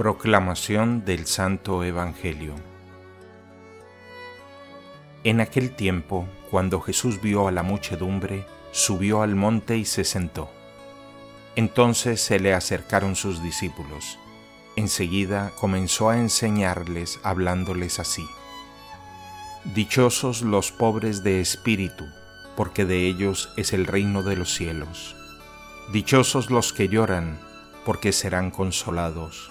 Proclamación del Santo Evangelio En aquel tiempo, cuando Jesús vio a la muchedumbre, subió al monte y se sentó. Entonces se le acercaron sus discípulos. Enseguida comenzó a enseñarles hablándoles así. Dichosos los pobres de espíritu, porque de ellos es el reino de los cielos. Dichosos los que lloran, porque serán consolados.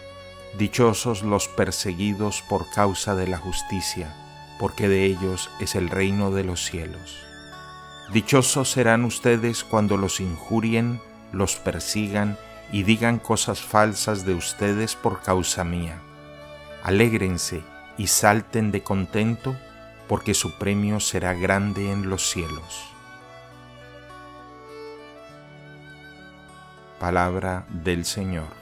Dichosos los perseguidos por causa de la justicia, porque de ellos es el reino de los cielos. Dichosos serán ustedes cuando los injurien, los persigan y digan cosas falsas de ustedes por causa mía. Alégrense y salten de contento, porque su premio será grande en los cielos. Palabra del Señor.